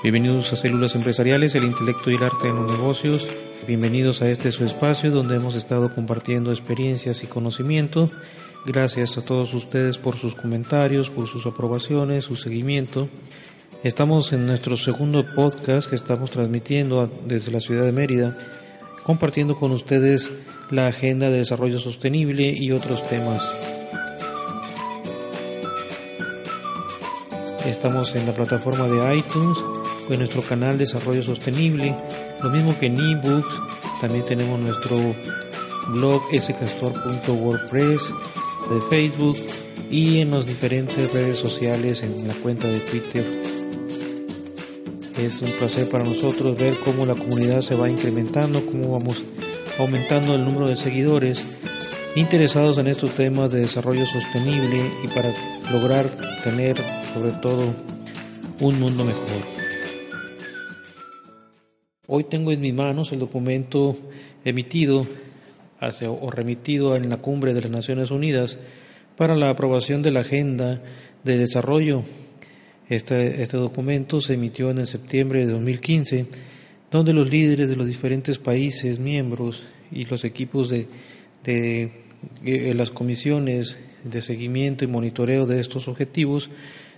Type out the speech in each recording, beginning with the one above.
Bienvenidos a Células Empresariales, el intelecto y el arte en los negocios. Bienvenidos a este su espacio donde hemos estado compartiendo experiencias y conocimiento. Gracias a todos ustedes por sus comentarios, por sus aprobaciones, su seguimiento. Estamos en nuestro segundo podcast que estamos transmitiendo desde la ciudad de Mérida, compartiendo con ustedes la agenda de desarrollo sostenible y otros temas. Estamos en la plataforma de iTunes en nuestro canal Desarrollo Sostenible, lo mismo que en ebooks, también tenemos nuestro blog scastor.wordpress de Facebook y en las diferentes redes sociales en la cuenta de Twitter. Es un placer para nosotros ver cómo la comunidad se va incrementando, cómo vamos aumentando el número de seguidores interesados en estos temas de desarrollo sostenible y para lograr tener sobre todo un mundo mejor. Hoy tengo en mis manos el documento emitido o remitido en la cumbre de las Naciones Unidas para la aprobación de la Agenda de Desarrollo. Este, este documento se emitió en el septiembre de 2015, donde los líderes de los diferentes países miembros y los equipos de, de, de las comisiones de seguimiento y monitoreo de estos objetivos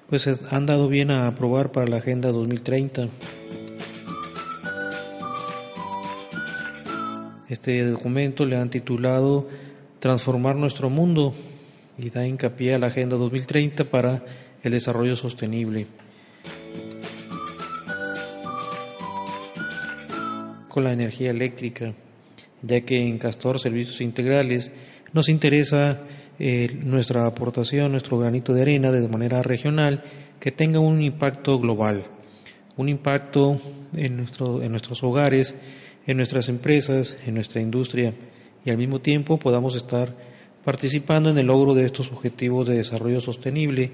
pues han dado bien a aprobar para la Agenda 2030. Este documento le han titulado Transformar nuestro mundo y da hincapié a la Agenda 2030 para el Desarrollo Sostenible. Con la energía eléctrica, ya que en Castor Servicios Integrales nos interesa eh, nuestra aportación, nuestro granito de arena de manera regional que tenga un impacto global, un impacto en, nuestro, en nuestros hogares en nuestras empresas, en nuestra industria y al mismo tiempo podamos estar participando en el logro de estos objetivos de desarrollo sostenible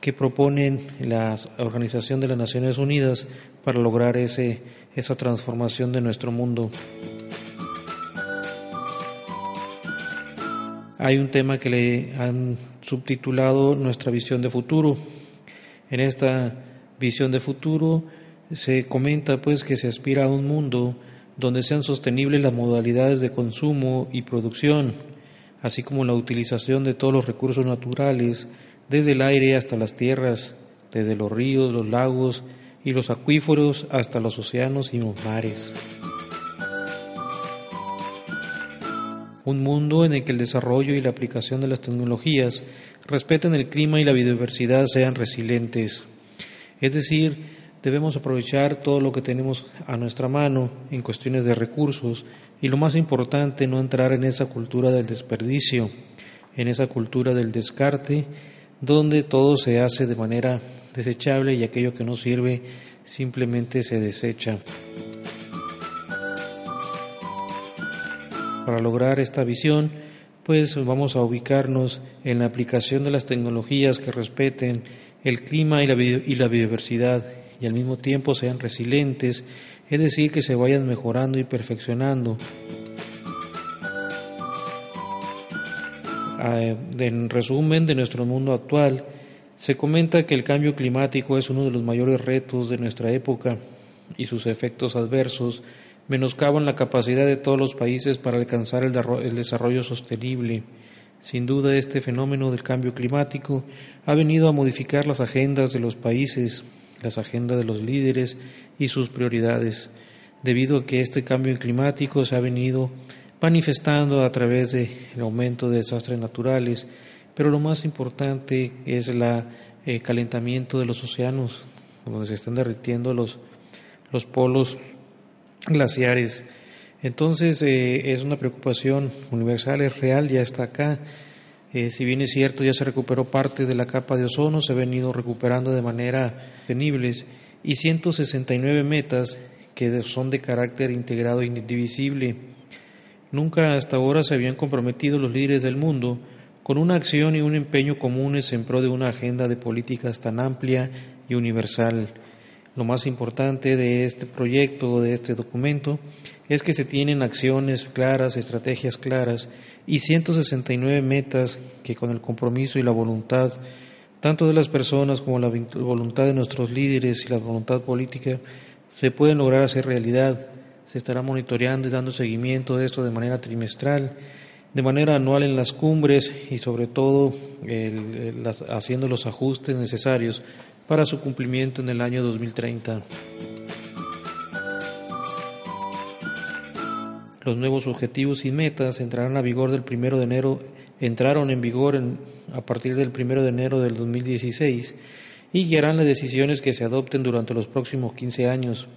que proponen la Organización de las Naciones Unidas para lograr ese, esa transformación de nuestro mundo. Hay un tema que le han subtitulado Nuestra visión de futuro. En esta visión de futuro se comenta pues que se aspira a un mundo donde sean sostenibles las modalidades de consumo y producción, así como la utilización de todos los recursos naturales, desde el aire hasta las tierras, desde los ríos, los lagos y los acuíferos hasta los océanos y los mares. Un mundo en el que el desarrollo y la aplicación de las tecnologías respeten el clima y la biodiversidad sean resilientes, es decir, debemos aprovechar todo lo que tenemos a nuestra mano en cuestiones de recursos y lo más importante, no entrar en esa cultura del desperdicio, en esa cultura del descarte, donde todo se hace de manera desechable y aquello que no sirve simplemente se desecha. Para lograr esta visión, pues vamos a ubicarnos en la aplicación de las tecnologías que respeten el clima y la, biodiversidad y al mismo tiempo sean resilientes, es decir, que se vayan mejorando y perfeccionando. Ah, en resumen de nuestro mundo actual, se comenta que el cambio climático es uno de los mayores retos de nuestra época y sus efectos adversos menoscaban la capacidad de todos los países para alcanzar el desarrollo sostenible. Sin duda, este fenómeno del cambio climático ha venido a modificar las agendas de los países las agendas de los líderes y sus prioridades, debido a que este cambio climático se ha venido manifestando a través del aumento de desastres naturales, pero lo más importante es el calentamiento de los océanos, donde se están derritiendo los, los polos glaciares. Entonces eh, es una preocupación universal, es real, ya está acá. Eh, si bien es cierto, ya se recuperó parte de la capa de ozono, se ha venido recuperando de manera sostenible y 169 metas que son de carácter integrado e indivisible. Nunca hasta ahora se habían comprometido los líderes del mundo con una acción y un empeño comunes en pro de una agenda de políticas tan amplia y universal. Lo más importante de este proyecto, de este documento, es que se tienen acciones claras, estrategias claras y 169 metas que con el compromiso y la voluntad tanto de las personas como la voluntad de nuestros líderes y la voluntad política se pueden lograr hacer realidad. Se estará monitoreando y dando seguimiento de esto de manera trimestral, de manera anual en las cumbres y sobre todo haciendo los ajustes necesarios para su cumplimiento en el año 2030. Los nuevos objetivos y metas entrarán a vigor del primero de enero, entraron en vigor a partir del primero de enero del 2016 y guiarán las decisiones que se adopten durante los próximos 15 años.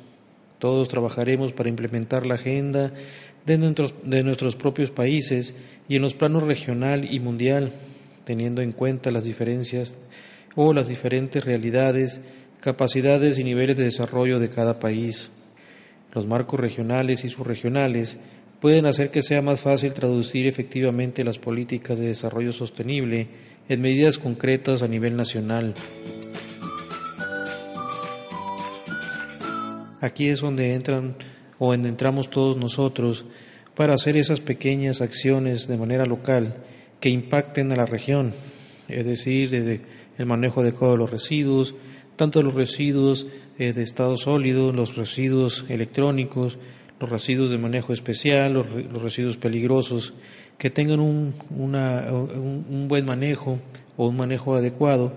Todos trabajaremos para implementar la agenda de nuestros, de nuestros propios países y en los planos regional y mundial, teniendo en cuenta las diferencias o las diferentes realidades, capacidades y niveles de desarrollo de cada país. Los marcos regionales y subregionales pueden hacer que sea más fácil traducir efectivamente las políticas de desarrollo sostenible en medidas concretas a nivel nacional. Aquí es donde entran o donde entramos todos nosotros para hacer esas pequeñas acciones de manera local que impacten a la región, es decir, desde el manejo adecuado de los residuos, tanto los residuos eh, de estado sólido, los residuos electrónicos, los residuos de manejo especial, los, residuos peligrosos, que tengan un, un, buen manejo o un manejo adecuado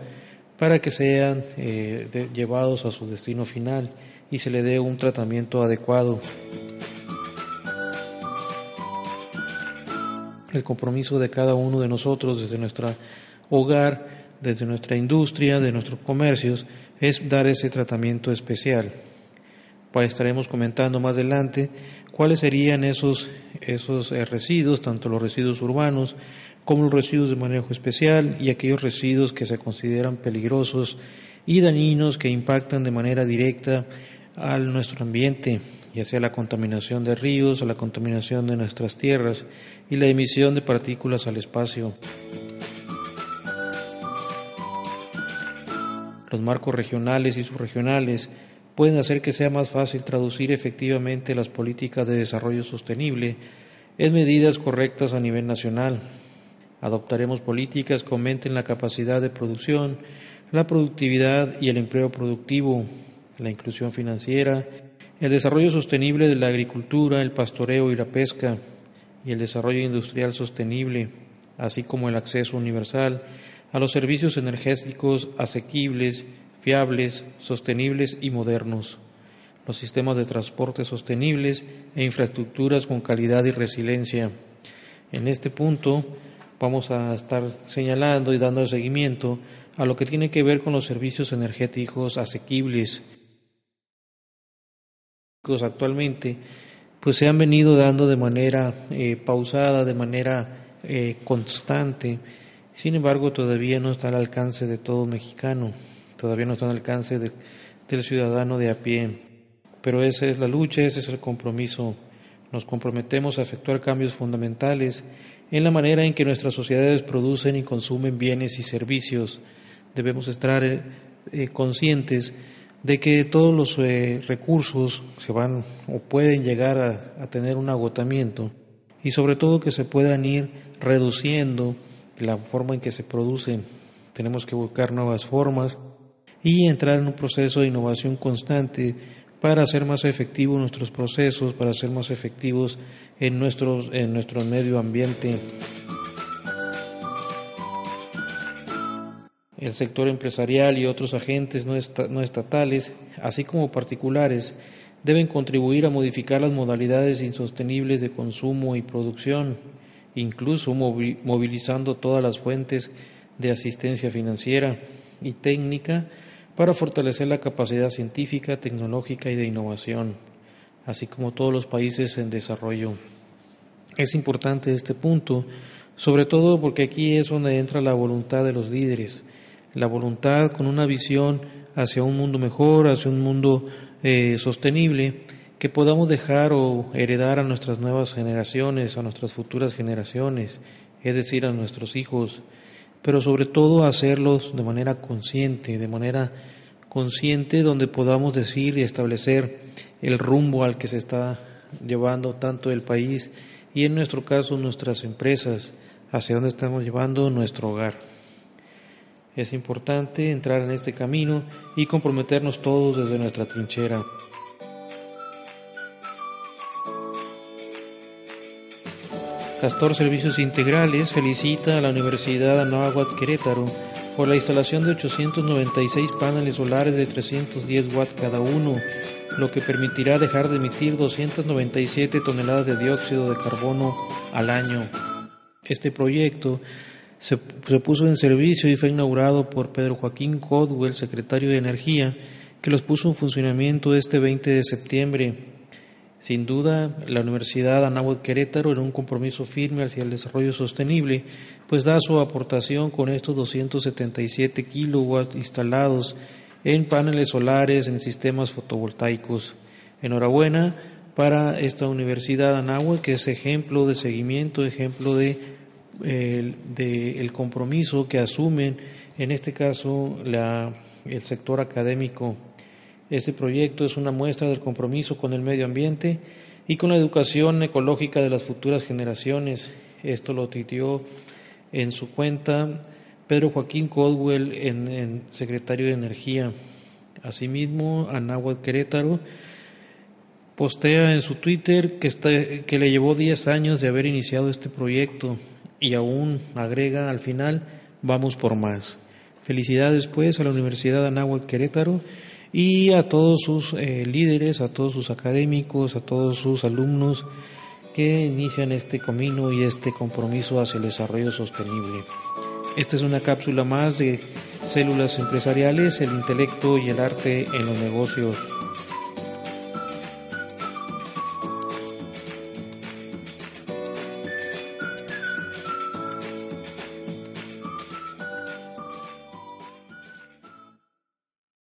para que sean eh, llevados a su destino final y se le dé un tratamiento adecuado. El compromiso de cada uno de nosotros desde nuestro hogar desde nuestra industria, de nuestros comercios, es dar ese tratamiento especial. Pues estaremos comentando más adelante cuáles serían esos, esos eh, residuos, tanto los residuos urbanos como los residuos de manejo especial y aquellos residuos que se consideran peligrosos y dañinos que impactan de manera directa a nuestro ambiente, ya sea la contaminación de ríos la contaminación de nuestras tierras y la emisión de partículas al espacio. Los marcos regionales y subregionales pueden hacer que sea más fácil traducir efectivamente las políticas de desarrollo sostenible en medidas correctas a nivel nacional. Adoptaremos políticas que aumenten la capacidad de producción, la productividad y el empleo productivo, la inclusión financiera, el desarrollo sostenible de la agricultura, el pastoreo y la pesca, y el desarrollo industrial sostenible, así como el acceso universal a los servicios energéticos asequibles, fiables, sostenibles y modernos, los sistemas de transporte sostenibles e infraestructuras con calidad y resiliencia. En este punto vamos a estar señalando y dando seguimiento a lo que tiene que ver con los servicios energéticos asequibles. Actualmente, pues se han venido dando de manera eh, pausada, de manera eh, constante, sin embargo, todavía no está al alcance de todo mexicano, todavía no está al alcance del ciudadano de a pie. Pero esa es la lucha, ese es el compromiso. Nos comprometemos a efectuar cambios fundamentales en la manera en que nuestras sociedades producen y consumen bienes y servicios. Debemos estar eh, eh, conscientes de que todos los eh, recursos se van o pueden llegar a tener un agotamiento y sobre todo que se puedan ir reduciendo la forma en que se produce. Tenemos que buscar nuevas formas y entrar en un proceso de innovación constante para hacer más efectivos nuestros procesos, para ser más efectivos en, nuestros, en nuestro medio ambiente. El sector empresarial y otros agentes no, no estatales, así como particulares, deben contribuir a modificar las modalidades insostenibles de consumo y producción incluso movilizando todas las fuentes de asistencia financiera y técnica para fortalecer la capacidad científica, tecnológica y de innovación, así como todos los países en desarrollo. Es importante este punto sobre todo porque aquí es donde entra la voluntad de los líderes, la voluntad con una visión hacia un mundo mejor, hacia un mundo eh, sostenible, que podamos dejar o heredar a nuestras nuevas generaciones, a nuestras futuras generaciones, es decir, a nuestros hijos, pero sobre todo hacerlos de manera consciente, de manera consciente donde podamos decir y establecer el rumbo al que se está llevando tanto el país y en nuestro caso nuestras empresas, hacia dónde estamos llevando nuestro hogar. Es importante entrar en este camino y comprometernos todos desde nuestra trinchera. Castor Servicios Integrales felicita a la Universidad Anáhuac Querétaro por la instalación de 896 paneles solares de 310 watts cada uno, lo que permitirá dejar de emitir 297 toneladas de dióxido de carbono al año. Este proyecto se, se puso en servicio y fue inaugurado por Pedro Joaquín Codwell, secretario de Energía, que los puso en funcionamiento este 20 de septiembre. Sin duda, la Universidad Anáhuac Querétaro, en un compromiso firme hacia el desarrollo sostenible, pues da su aportación con estos 277 kilowatts instalados en paneles solares, en sistemas fotovoltaicos. Enhorabuena para esta Universidad Anáhuac, que es ejemplo de seguimiento, ejemplo de, el compromiso que asumen, en este caso, la, el sector académico este proyecto es una muestra del compromiso con el medio ambiente y con la educación ecológica de las futuras generaciones. Esto lo titió en su cuenta Pedro Joaquín Caldwell, en, secretario de Energía. Asimismo, Anáhuac Querétaro postea en su Twitter que, está, que le llevó 10 años de haber iniciado este proyecto y aún agrega al final, vamos por más. Felicidades pues a la Universidad Anáhuac Querétaro y a todos sus eh, líderes, a todos sus académicos, a todos sus alumnos que inician este camino y este compromiso hacia el desarrollo sostenible. Esta es una cápsula más de células empresariales, el intelecto y el arte en los negocios.